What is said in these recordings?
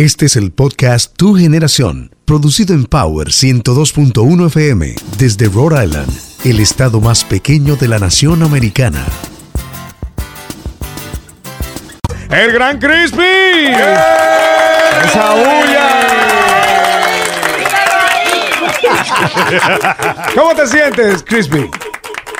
Este es el podcast Tu Generación, producido en Power 102.1 FM desde Rhode Island, el estado más pequeño de la nación americana. El Gran Crispy. ¡Esa ¿Cómo te sientes, Crispy?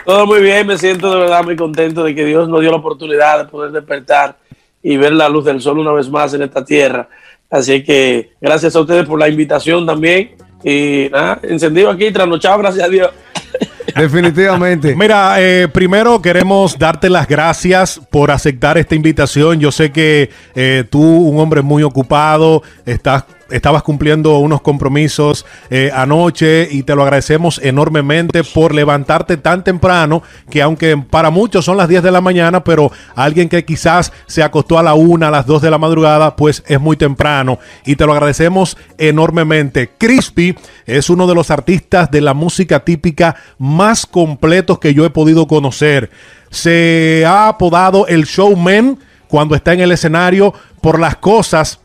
Todo muy bien, me siento de verdad muy contento de que Dios nos dio la oportunidad de poder despertar y ver la luz del sol una vez más en esta tierra. Así que gracias a ustedes por la invitación también. Y nada, encendido aquí, trasnochado, gracias a Dios. Definitivamente. Mira, eh, primero queremos darte las gracias por aceptar esta invitación. Yo sé que eh, tú, un hombre muy ocupado, estás estabas cumpliendo unos compromisos eh, anoche y te lo agradecemos enormemente por levantarte tan temprano que aunque para muchos son las 10 de la mañana, pero alguien que quizás se acostó a la 1, a las 2 de la madrugada, pues es muy temprano y te lo agradecemos enormemente. Crispy es uno de los artistas de la música típica más completos que yo he podido conocer. Se ha apodado el showman cuando está en el escenario por las cosas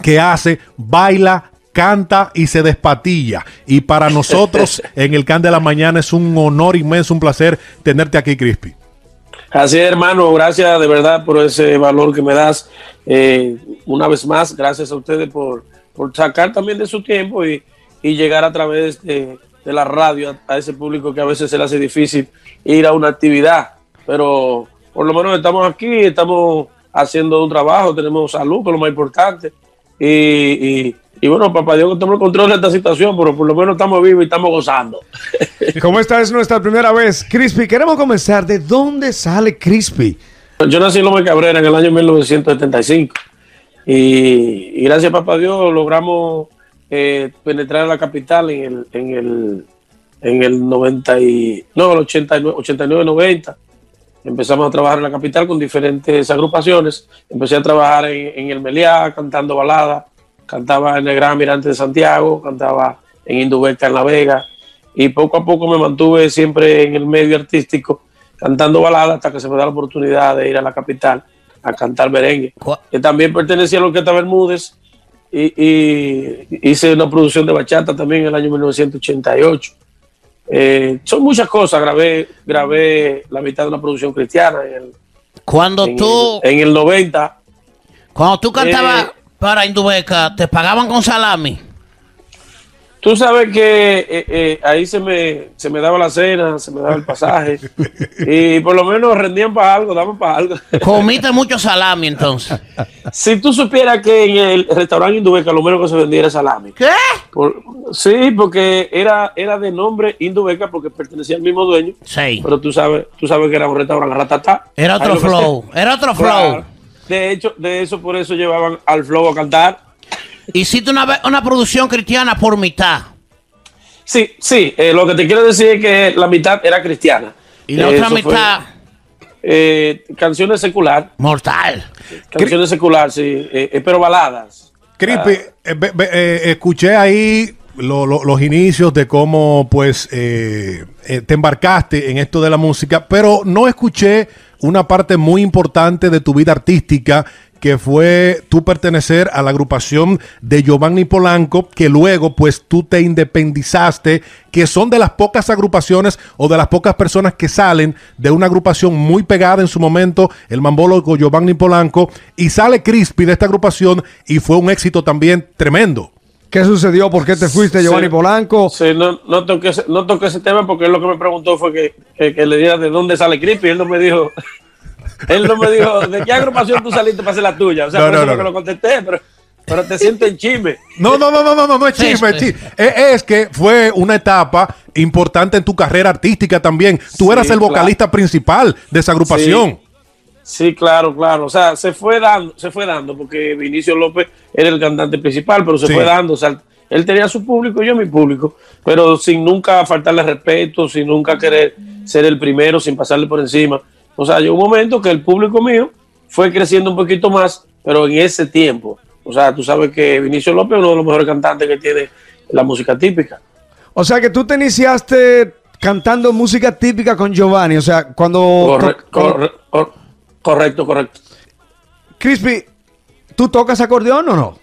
que hace, baila, canta y se despatilla. Y para nosotros en el Can de la Mañana es un honor inmenso, un placer tenerte aquí, Crispy. Así es, hermano, gracias de verdad por ese valor que me das. Eh, una vez más, gracias a ustedes por, por sacar también de su tiempo y, llegar a través de, la radio a, ese público que a veces se le hace difícil ir a una actividad. Pero por lo menos estamos aquí, estamos haciendo un trabajo, tenemos salud, que es lo más importante. Y, bueno, papá Dios que tome el control de esta situación, pero por lo menos estamos vivos y estamos gozando. Como esta es nuestra primera vez, Crispy, queremos comenzar. ¿De dónde sale Crispy? Yo nací en López Cabrera en el año 1975. Y, gracias, papá Dios, logramos eh, penetrar en la capital en el, en el, en el 90 y, no, el 89, 89, 90 empezamos a trabajar en la capital con diferentes agrupaciones. Empecé a trabajar en, el Meliá, cantando balada, cantaba en el Gran Mirante de Santiago, cantaba en Indubeca en La Vega, y poco a poco me mantuve siempre en el medio artístico, cantando balada hasta que se me da la oportunidad de ir a la capital a cantar merengue, que también pertenecía a la Orquesta Bermúdez, y, y hice una producción de bachata también en el año 1988 eh, son muchas cosas. Grabé, grabé la mitad de una producción cristiana en el, cuando tú en el 90. Cuando tú cantabas eh, para Indubeca, ¿te pagaban con salami? Tú sabes que eh, eh, ahí se me, se me daba la cena, se me daba el pasaje y por lo menos rendían para algo, daban para algo. Comiste mucho salami entonces. Si tú supieras que en el restaurante Indubeca lo menos que se vendía era salami. ¿Qué? sí, porque era, era de nombre Indubeca porque pertenecía al mismo dueño. Sí. Pero tú sabes, tú sabes que era un restaurante ratata. Era otro flow, era otro flow. De hecho, de eso por eso llevaban al flow a cantar Hiciste una, una producción cristiana por mitad. Sí, sí. Eh, lo que te quiero decir es que la mitad era cristiana. Y la otra mitad. Eh, canciones secular. Mortal. Canciones secular, sí. Eh, pero baladas. Crispy, ah. escuché ahí los inicios de cómo pues te embarcaste en esto de la música, pero no escuché una parte muy importante de tu vida artística que fue tú pertenecer a la agrupación de Giovanni Polanco, que luego pues tú te independizaste, que son de las pocas agrupaciones o de las pocas personas que salen de una agrupación muy pegada en su momento, el mambólogo Giovanni Polanco, y sale Crispy de esta agrupación y fue un éxito también tremendo. ¿Qué sucedió? ¿Por qué te fuiste, Giovanni Polanco? Sí, no, no, toqué, no toqué ese tema porque él lo que me preguntó fue que, que, le diera de dónde sale Crispy. Él no me dijo, él no me dijo, ¿de qué agrupación tú saliste para hacer la tuya? O sea, no, no, que lo contesté, pero, pero te siento en chisme. No, no, no, no, no, no, no es chisme, es, chisme. Es, que fue una etapa importante en tu carrera artística también. Tú eras el vocalista principal de esa agrupación. Sí. claro, claro. O sea, se fue dando, se fue dando, porque Vinicio López era el cantante principal, pero se fue dando. O sea, él tenía su público y yo mi público, pero sin nunca faltarle respeto, sin nunca querer ser el primero, sin pasarle por encima. O sea, llegó un momento que el público mío fue creciendo un poquito más, pero en ese tiempo. O sea, tú sabes que Vinicio López es uno de los mejores cantantes que tiene la música típica. O sea, que tú te iniciaste cantando música típica con Giovanni. O sea, cuando. correcto, correcto. Crispy, ¿tú tocas acordeón o no?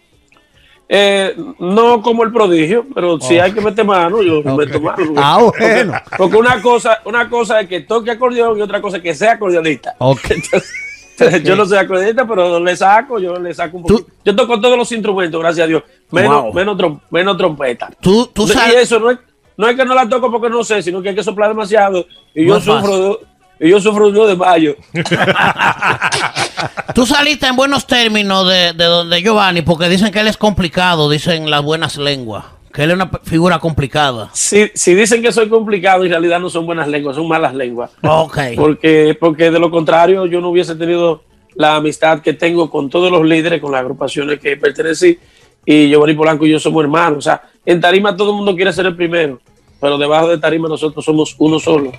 Eh, no como el prodigio, pero si hay que meter mano, yo meto mano. Ah, bueno. Porque una cosa, una cosa es que toque acordeón y otra cosa es que sea acordeonista. Entonces, yo no soy acordeonista, pero le saco, yo le saco un poquito. Yo toco todos los instrumentos, gracias a Dios. Menos, menos, menos trompeta. Tú, tú sabes. Y eso no es, no es que no la toco porque no sé, sino que hay que soplar demasiado. Y yo sufro y yo sufro de mayo. Tú saliste en buenos términos de, de donde Giovanni, porque dicen que él es complicado, dicen las buenas lenguas. Que él es una figura complicada. Si, si dicen que soy complicado, en realidad no son buenas lenguas, son malas lenguas. Ok. Porque, porque de lo contrario, yo no hubiese tenido la amistad que tengo con todos los líderes, con las agrupaciones que pertenecí. Y Giovanni Polanco y yo somos hermanos. O sea, en Tarima todo el mundo quiere ser el primero, pero debajo de Tarima nosotros somos uno solo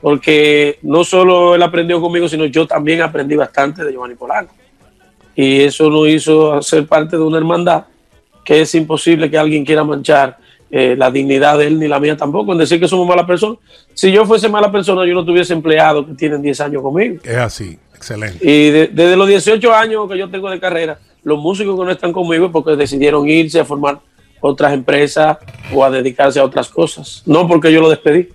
porque no solo él aprendió conmigo, sino yo también aprendí bastante de Giovanni Polanco. Y eso nos hizo ser parte de una hermandad que es imposible que alguien quiera manchar eh, la dignidad de él ni la mía tampoco, en decir que somos malas personas. Si yo fuese mala persona, yo no tuviese empleados que tienen 10 años conmigo. Es así, excelente. Y desde los 18 años que yo tengo de carrera, los músicos que no están conmigo es porque decidieron irse a formar otras empresas o a dedicarse a otras cosas, no porque yo lo despedí.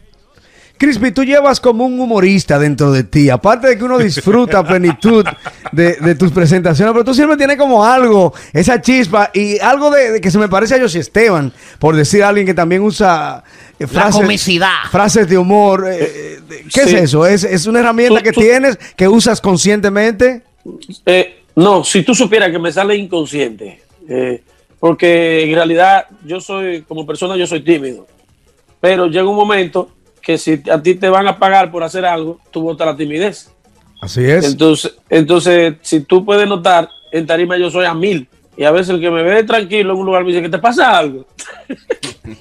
Crispy, tú llevas como un humorista dentro de ti. Aparte de que uno disfruta plenitud de, tus presentaciones, pero tú siempre tienes como algo, esa chispa y algo de, que se me parece a José Esteban, por decir a alguien que también usa eh, frases, frases de humor. Eh, eh, ¿Qué es eso? ¿Es, una herramienta que tienes, que usas conscientemente? no, si tú supieras que me sale inconsciente, porque en realidad yo soy, como persona, yo soy tímido, pero llega un momento que si a ti te van a pagar por hacer algo, tú botas la timidez. Así es. Entonces, entonces, si tú puedes notar, en tarima yo soy a mil. Y a veces el que me ve tranquilo en un lugar me dice que te pasa algo.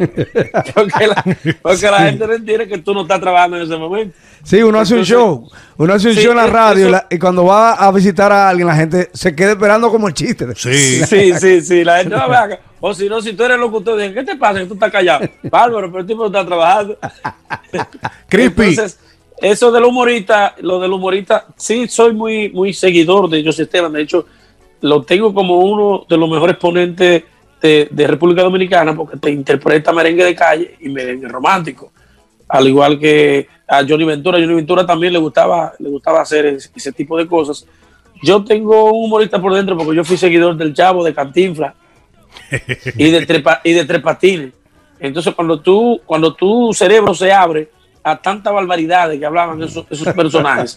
porque la, gente no entiende que tú no estás trabajando en ese momento. Sí, uno hace un show. Uno hace un show en la radio y, cuando va a visitar a alguien, la gente se queda esperando como el chiste. Sí, sí, sí, sí. La gente va a O si no, si tú eres locutor, dicen, ¿qué te pasa? Que tú estás callado. Bárbaro, pero el tipo está trabajando. Creepy. Entonces, eso del humorista, lo del humorista, sí, soy muy, muy seguidor de José Esteban. De hecho, lo tengo como uno de los mejores ponentes de, República Dominicana porque te interpreta merengue de calle y merengue romántico. Al igual que a Johnny Ventura, Johnny Ventura también le gustaba, le gustaba hacer ese, tipo de cosas. Yo tengo un humorista por dentro porque yo fui seguidor del Chavo, de Cantinfla y de, trepa, y de Trepatines. Entonces, cuando, tú, cuando tu cerebro se abre a tanta barbaridad de que hablaban esos, esos personajes,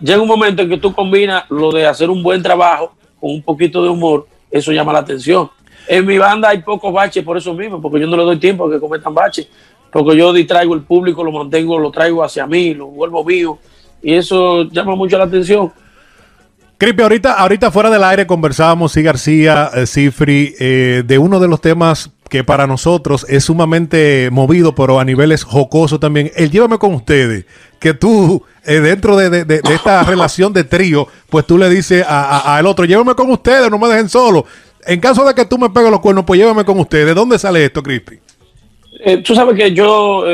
llega un momento en que tú combinas lo de hacer un buen trabajo con un poquito de humor, eso llama la atención. En mi banda hay pocos baches por eso mismo, porque yo no le doy tiempo a que cometan baches, porque yo distraigo el público, lo mantengo, lo traigo hacia mí, lo vuelvo mío, y eso llama mucho la atención. Cripe, ahorita, ahorita fuera del aire conversábamos, sí, García, eh, Cifri, eh, de uno de los temas que para nosotros es sumamente movido, pero a niveles jocosos también. El llévame con ustedes, que tú, eh, dentro de, esta relación de trío, pues tú le dices al otro, llévame con ustedes, no me dejen solo. En caso de que tú me pegues los cuernos, pues llévame con ustedes. ¿De dónde sale esto, Crispy? tú sabes que yo,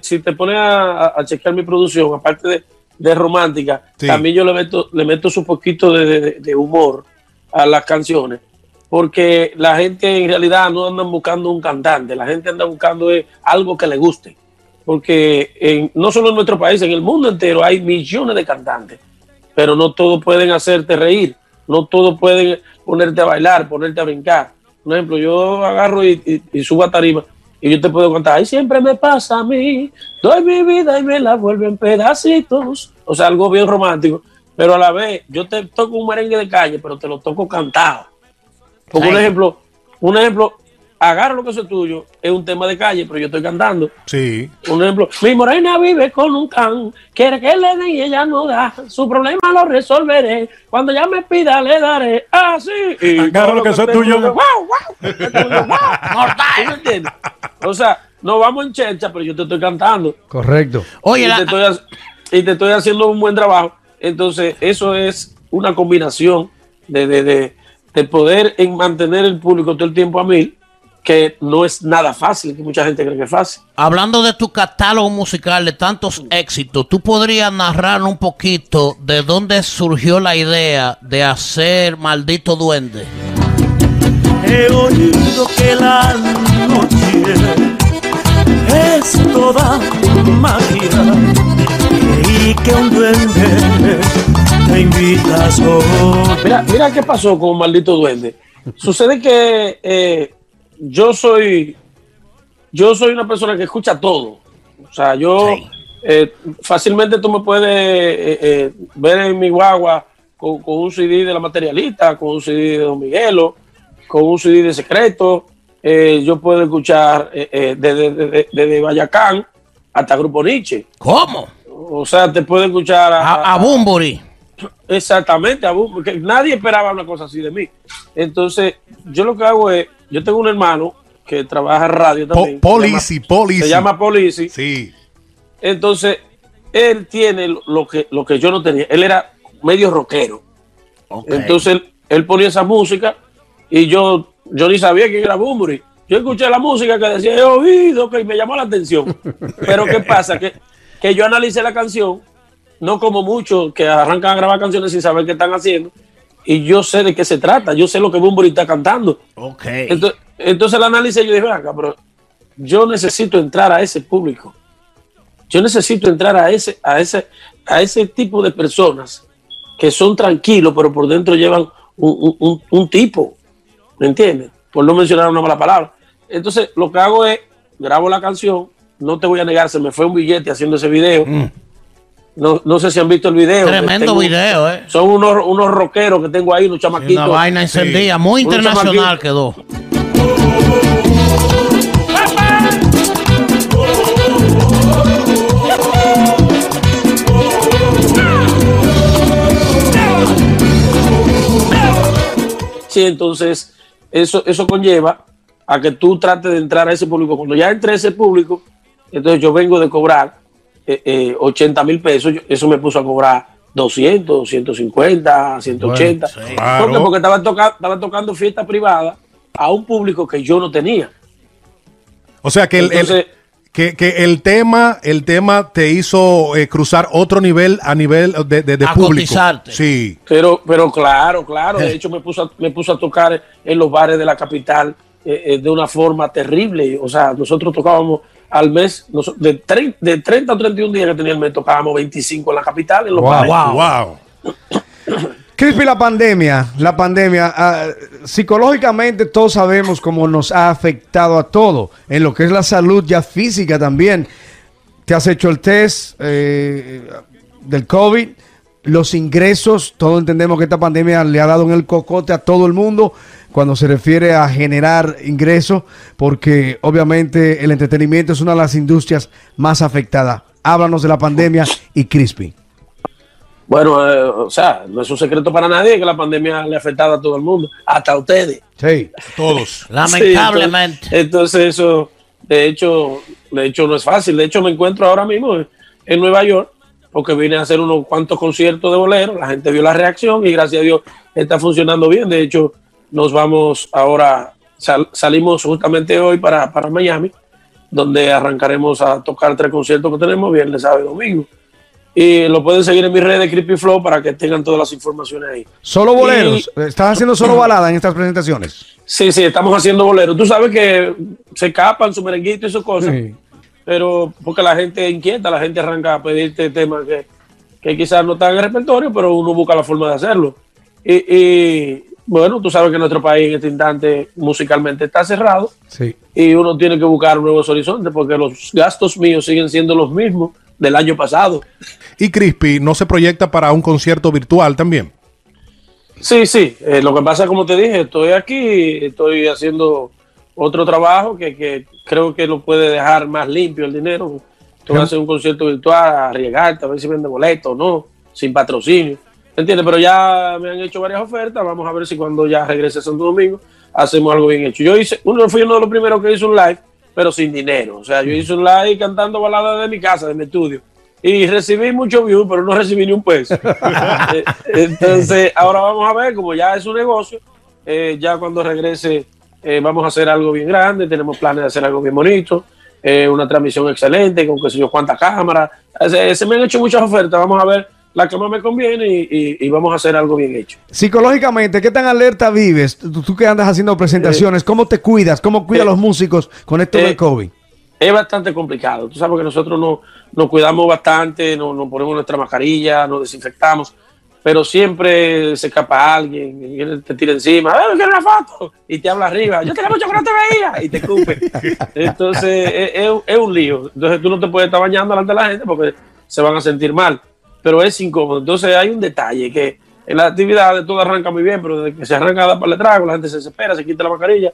si te pones a, chequear mi producción, aparte de de romántica, también yo le meto, le meto su poquito de, humor a las canciones, porque la gente en realidad no anda buscando un cantante, la gente anda buscando algo que le guste, porque en, no solo en nuestro país, en el mundo entero hay millones de cantantes, pero no todos pueden hacerte reír, no todos pueden ponerte a bailar, ponerte a brincar. Por ejemplo, yo agarro y, y subo a tarima y yo te puedo contar, ay, siempre me pasa a mí, doy mi vida y me la vuelven pedacitos. O sea, algo bien romántico. Pero a la vez, yo te toco un merengue de calle, pero te lo toco cantado. Por un ejemplo, un ejemplo, agarra lo que es tuyo, es un tema de calle, pero yo estoy cantando. Sí. Un ejemplo, mi morena vive con un can, quiere que le den y ella no da, su problema lo resolveré, cuando ella me pida le daré, ah, sí. agarra lo que, es tuyo. Wow, wow, wow. O sea, no vamos en chercha, pero yo te estoy cantando. Correcto. Oye, y, te estoy, y te estoy haciendo un buen trabajo. Entonces, eso es una combinación de, de, de, de poder en mantener el público todo el tiempo a mil que no es nada fácil, que mucha gente cree que es fácil. Hablando de tu catálogo musical de tantos éxitos, ¿tú podrías narrar un poquito de dónde surgió la idea de hacer Maldito Duende? He oído que la noche es toda magia y que un duende te invita a Mira, mira qué pasó con maldito duende. Sucede que eh, yo soy yo soy una persona que escucha todo. O sea, yo eh, fácilmente tú me puedes eh, eh, ver en mi guagua con, un CD de la materialista, con un CD de Don Miguelo, con un CD de secreto. yo puedo escuchar desde de, Bayacán hasta Grupo Nietzsche. ¿Cómo? O sea, te puedo escuchar a, a, Bumburi. Exactamente, Bumburi, nadie esperaba una cosa así de mí. Entonces, yo lo que hago es, yo tengo un hermano que trabaja en radio también. Policy, Policy. Se llama Policy. Sí. Entonces, él tiene lo que, lo que yo no tenía. Él era medio rockero. Entonces, él, ponía esa música y yo, yo ni sabía que era Bumburi. Yo escuché la música que decía, he oído, que me llamó la atención. Pero ¿qué pasa? Que, que yo analicé la canción, no como muchos que arrancan a grabar canciones sin saber qué están haciendo. Y yo sé de qué se trata, yo sé lo que Bumburi está cantando. Okay. Entonces, entonces la analicé y yo dije, acá, pero yo necesito entrar a ese público. Yo necesito entrar a ese, a ese, a ese tipo de personas que son tranquilos, pero por dentro llevan un, tipo. ¿Me entiendes? Por no mencionar una mala palabra. Entonces, lo que hago es, grabo la canción, no te voy a negar, se me fue un billete haciendo ese video. Mm. No, sé si han visto el video. Tremendo video, ¿eh? Son unos, unos rockeros que tengo ahí, unos chamaquitos. una vaina encendida, muy internacional quedó. Sí, entonces eso, eso conlleva a que tú trates de entrar a ese público. Cuando ya entré a ese público, entonces yo vengo de cobrar 80 eh, eh, mil pesos, eso me puso a cobrar 200, 150, 180. Porque estaba, estaba tocando fiesta privada a un público que yo no tenía. O sea que el, que, el tema el tema te hizo eh, cruzar otro nivel a nivel de, de, público. Sí. Pero, pero claro, claro. De hecho, me puso, a, me puso a tocar en los bares de la capital eh, de una forma terrible. O sea, nosotros tocábamos al mes, de, 30, de 30 a 31 días que tenía el mes, tocábamos 25 en la capital, en los wow, Wow. wow. Crispy, la pandemia, la pandemia, ah, psicológicamente todos sabemos cómo nos ha afectado a todo, en lo que es la salud ya física también. Te has hecho el test eh, del COVID, los ingresos, todos entendemos que esta pandemia le ha dado en el cocote a todo el mundo cuando se refiere a generar ingresos, porque obviamente el entretenimiento es una de las industrias más afectadas. Háblanos de la pandemia y Crispy. Bueno, eh, o sea, no es un secreto para nadie que la pandemia le ha afectado a todo el mundo, hasta a ustedes. Sí, todos. Lamentablemente. entonces, eso, de hecho, de hecho no es fácil. De hecho, me encuentro ahora mismo en Nueva York porque vine a hacer unos cuantos conciertos de bolero. La gente vio la reacción y gracias a Dios está funcionando bien. De hecho, nos vamos ahora, salimos justamente hoy para, para Miami, donde arrancaremos a tocar tres conciertos que tenemos viernes, sábado y domingo. Y lo pueden seguir en mi red de Creepy Flow para que tengan todas las informaciones ahí. ¿Solo boleros? ¿Estás haciendo solo balada en estas presentaciones? Sí, sí, estamos haciendo boleros. Tú sabes que se escapan su merenguito y sus cosas. Pero porque la gente inquieta, la gente arranca a pedirte temas que, que quizás no están en el repertorio, pero uno busca la forma de hacerlo. Y, bueno, tú sabes que nuestro país en este instante musicalmente está cerrado. Sí. Y uno tiene que buscar nuevos horizontes porque los gastos míos siguen siendo los mismos del año pasado. ¿Y Crispy no se proyecta para un concierto virtual también? Sí, sí. Eh, lo que pasa, como te dije, estoy aquí, estoy haciendo otro trabajo que, creo que lo puede dejar más limpio el dinero. Tú vas a hacer un concierto virtual, arriesgarte, a ver si vende boleto o no, sin patrocinio. ¿Entiendes? Pero ya me han hecho varias ofertas. Vamos a ver si cuando ya regrese a Santo Domingo hacemos algo bien hecho. Yo hice, uno fui uno de los primeros que hizo un live pero sin dinero. O sea, yo hice un live cantando baladas de mi casa, de mi estudio. Y recibí mucho views, pero no recibí ni un peso. Eh, entonces, ahora vamos a ver, como ya es un negocio, eh, ya cuando regrese eh, vamos a hacer algo bien grande, tenemos planes de hacer algo bien bonito, una transmisión excelente, con qué sé yo cuántas cámaras. Se, me han hecho muchas ofertas, vamos a ver la que más me conviene y, y- y vamos a hacer algo bien hecho. Psicológicamente, ¿qué tan alerta vives? Tú, tú que andas haciendo presentaciones, ¿cómo te cuidas? ¿Cómo cuidas eh, los músicos con esto eh, del COVID? Es bastante complicado. Tú sabes que nosotros no- nos cuidamos bastante, nos, nos ponemos nuestra mascarilla, nos desinfectamos, pero siempre se escapa alguien, te tira encima, ¡eh, quiero una foto! Y te habla arriba, yo tenía mucho que no te veía, y te escupe. Entonces, es, es un lío. Entonces, tú no te puedes estar bañando delante de la gente porque se van a sentir mal, pero es incómodo. Entonces, hay un detalle que en las actividades todo arranca muy bien, pero desde que se arranca a dar para el trago, la gente se desespera, se quita la mascarilla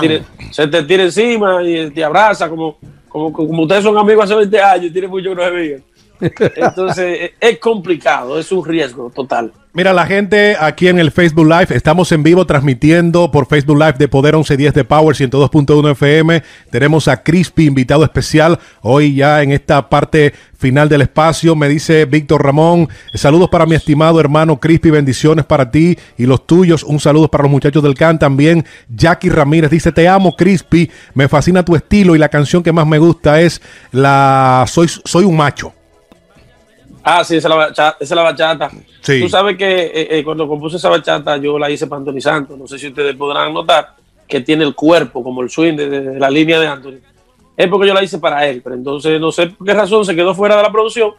Se tira, se te tira encima y te abraza como, como, como ustedes son amigos hace 20 años y tienen mucho que no se veían. Entonces es, es complicado, es un riesgo total. Mira, la gente aquí en el Facebook Live, estamos en vivo transmitiendo por Facebook Live de Poder 1110 de Power 102.1 FM. Tenemos a Crispy, invitado especial, hoy ya en esta parte final del espacio. Me dice Víctor Ramón, saludos para mi estimado hermano Crispy, bendiciones para ti y los tuyos. Un saludo para los muchachos del CAN también. Jackie Ramírez dice, te amo Crispy, me fascina tu estilo y la canción que más me gusta es la Soy, Soy un macho. Ah, sí, esa es la bachata. Esa es la bachata. Sí. Tú sabes que eh, eh, cuando compuse esa bachata yo la hice para Anthony Santos. No sé si ustedes podrán notar que tiene el cuerpo como el swing de, de la línea de Anthony. Es porque yo la hice para él, pero entonces no sé por qué razón se quedó fuera de la producción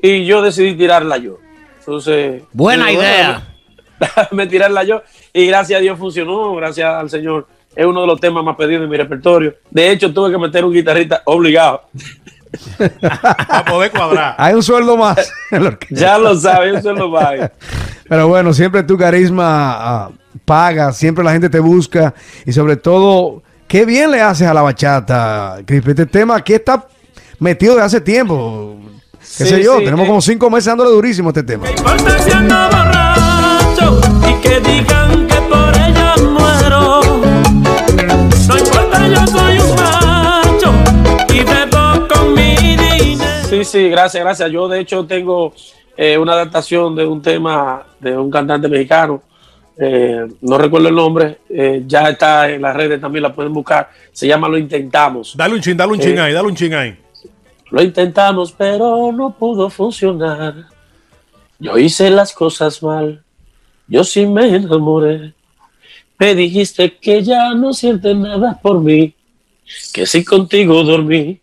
y yo decidí tirarla yo. Entonces, Buena digo, idea. me tirarla yo y gracias a Dios funcionó, gracias al Señor. Es uno de los temas más pedidos de mi repertorio. De hecho, tuve que meter un guitarrista obligado. Para poder cuadrar. Hay un sueldo más. en la orquesta. Ya lo sabes, es lo va. Pero bueno, siempre tu carisma ah, paga, siempre la gente te busca y sobre todo, qué bien le haces a la bachata, Crispy. Este tema aquí está metido de hace tiempo. ¿Qué Sí, sé yo? sí, Tenemos eh. como cinco meses dándole durísimo a este tema. importa si ando borracho y que digan Sí, gracias, gracias. Yo de hecho tengo eh, una adaptación de un tema de un cantante mexicano. eh, no recuerdo el nombre, eh, ya está en las redes, también la pueden buscar. Se llama Lo Intentamos. Dale un chin, dale un chin ahí, dale un chin ahí. Lo intentamos, pero no pudo funcionar. Yo hice las cosas mal. Yo sí me enamoré. Me dijiste que ya no sientes nada por mí. Que si contigo dormí.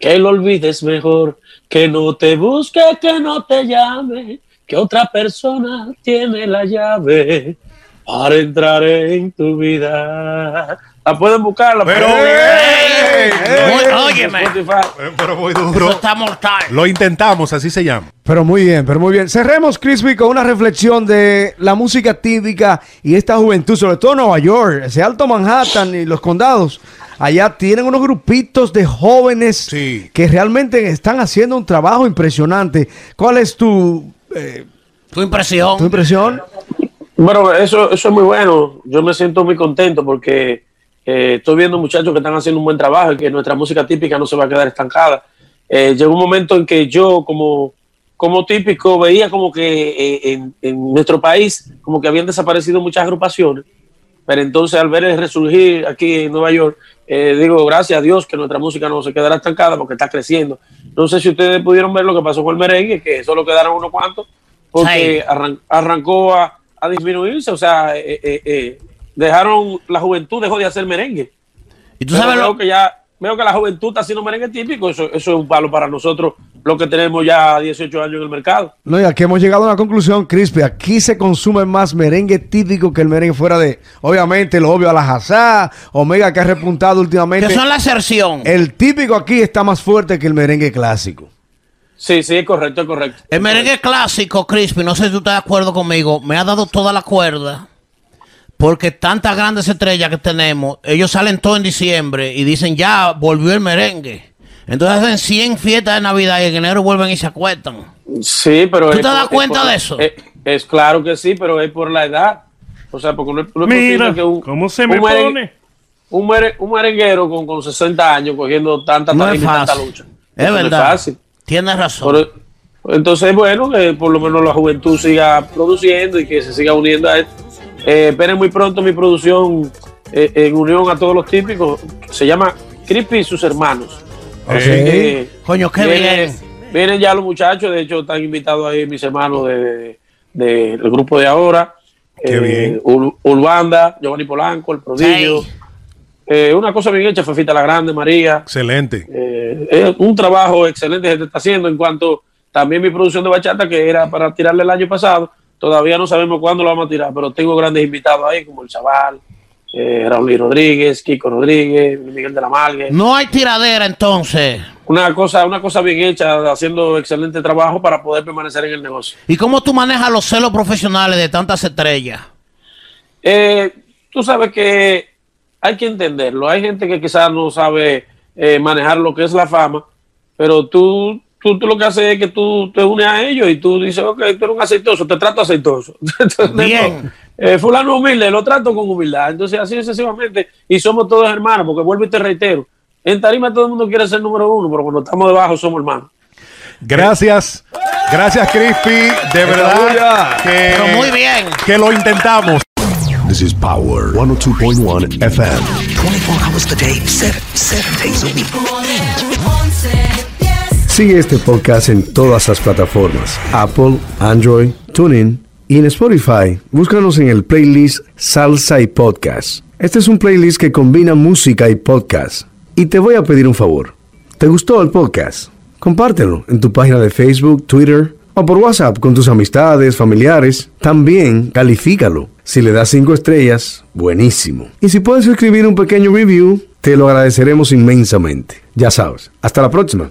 Que lo olvides mejor. Que no te busque, que no te llame. Que otra persona tiene la llave para entrar en tu vida. La pueden buscar, la Pero pueden Muy- en óyeme. Spotify. Eh, Pero muy Eso duro. está mortal. Lo intentamos, así se llama. Pero muy bien, pero muy bien. Cerremos, Crispy, con una reflexión de la música típica y esta juventud, sobre todo en Nueva York, ese Alto Manhattan y los condados. Allá tienen unos grupitos de jóvenes Sí. que realmente están haciendo un trabajo impresionante. ¿Cuál es tu, eh, Tu impresión. tu impresión? Bueno, eso, eso es muy bueno. Yo me siento muy contento porque eh, estoy viendo muchachos que están haciendo un buen trabajo y que nuestra música típica no se va a quedar estancada. Eh, llegó un momento en que yo, como, como típico, veía como que eh, en, en nuestro país, como que habían desaparecido muchas agrupaciones. Pero entonces, al ver el resurgir aquí en Nueva York, eh, digo, gracias a Dios que nuestra música no se quedará estancada porque está creciendo. No sé si ustedes pudieron ver lo que pasó con el merengue, que solo quedaron unos cuantos, porque arran- arrancó a, a disminuirse, o sea, eh, eh, eh, dejaron, la juventud dejó de hacer merengue. Y tú Pero sabes lo que ya, veo que la juventud está haciendo merengue típico, eso, eso es un palo para nosotros, los que tenemos ya 18 años en el mercado. No, y aquí hemos llegado a una conclusión, Crispy. Aquí se consume más merengue típico que el merengue fuera de, obviamente, lo obvio a la jazá, Omega que ha repuntado últimamente. que son la excepción. El típico aquí está más fuerte que el merengue clásico. Sí, sí, es correcto, es correcto. El merengue clásico, Crispy, no sé si tú estás de acuerdo conmigo, me ha dado toda la cuerda. Porque tantas grandes estrellas que tenemos, ellos salen todo en diciembre y dicen ya volvió el merengue. Entonces hacen 100 fiestas de Navidad y en enero vuelven y se acuestan. Sí, pero... ¿Tú es te das por- cuenta por- de eso? Es, es claro que sí, pero es por la edad. O sea, porque no, es- no es Mira, posible que un, ¿cómo se un me merengue- pone? Un, mere- un merenguero con, con 60 años cogiendo tanta No es tarima y tanta fácil. lucha. Es Eso no verdad. fácil. Tienes razón. Por- entonces, bueno, que por lo menos la juventud siga produciendo y que se siga uniendo a esto. Eh, esperen muy pronto mi producción eh, en unión a todos los típicos. Se llama Crispy y sus hermanos. Así Eh. que Coño, qué bien. Vienen ya los muchachos, de hecho están invitados ahí mis hermanos del de, del grupo de ahora. Qué bien. Ur- Urbanda, Giovanni Polanco, El Prodigio. Eh, una cosa bien hecha, Fefita la Grande, María. Excelente. Eh, es un trabajo excelente que se está haciendo en cuanto también mi producción de bachata, que era para tirarle el año pasado. Todavía no sabemos cuándo lo vamos a tirar, pero tengo grandes invitados ahí, como el Chaval, eh, Raúl Rodríguez, Kiko Rodríguez, Miguel de la Malgue. No hay tiradera entonces. Una cosa, una cosa bien hecha, haciendo excelente trabajo para poder permanecer en el negocio. ¿Y cómo tú manejas los celos profesionales de tantas estrellas? Eh, tú sabes que hay que entenderlo. Hay gente que quizás no sabe eh, manejar lo que es la fama, pero tú, tú, tú lo que haces es que tú te unes a ellos y tú dices, ok, tú eres un aceitoso, te trato aceitoso. Bien. eh, fulano humilde, lo trato con humildad. Entonces, así sucesivamente, y somos todos hermanos, porque vuelvo y te reitero, en tarima todo el mundo quiere ser número uno, pero cuando estamos debajo somos hermanos. Gracias. Gracias, Crispy. De verdad que, Pero muy bien. que lo intentamos. This is Power 102.1 FM. 24 hours a day, seven, seven days a week. Sigue este podcast en todas las plataformas: Apple, Android, TuneIn y en Spotify. Búscanos en el playlist Salsa y Podcast. Este es un playlist que combina música y podcast. Y te voy a pedir un favor. ¿Te gustó el podcast? Compártelo en tu página de Facebook, Twitter o por WhatsApp con tus amistades, familiares. También califícalo. Si le das cinco estrellas, buenísimo. Y si puedes escribir un pequeño review, te lo agradeceremos inmensamente. Ya sabes. Hasta la próxima.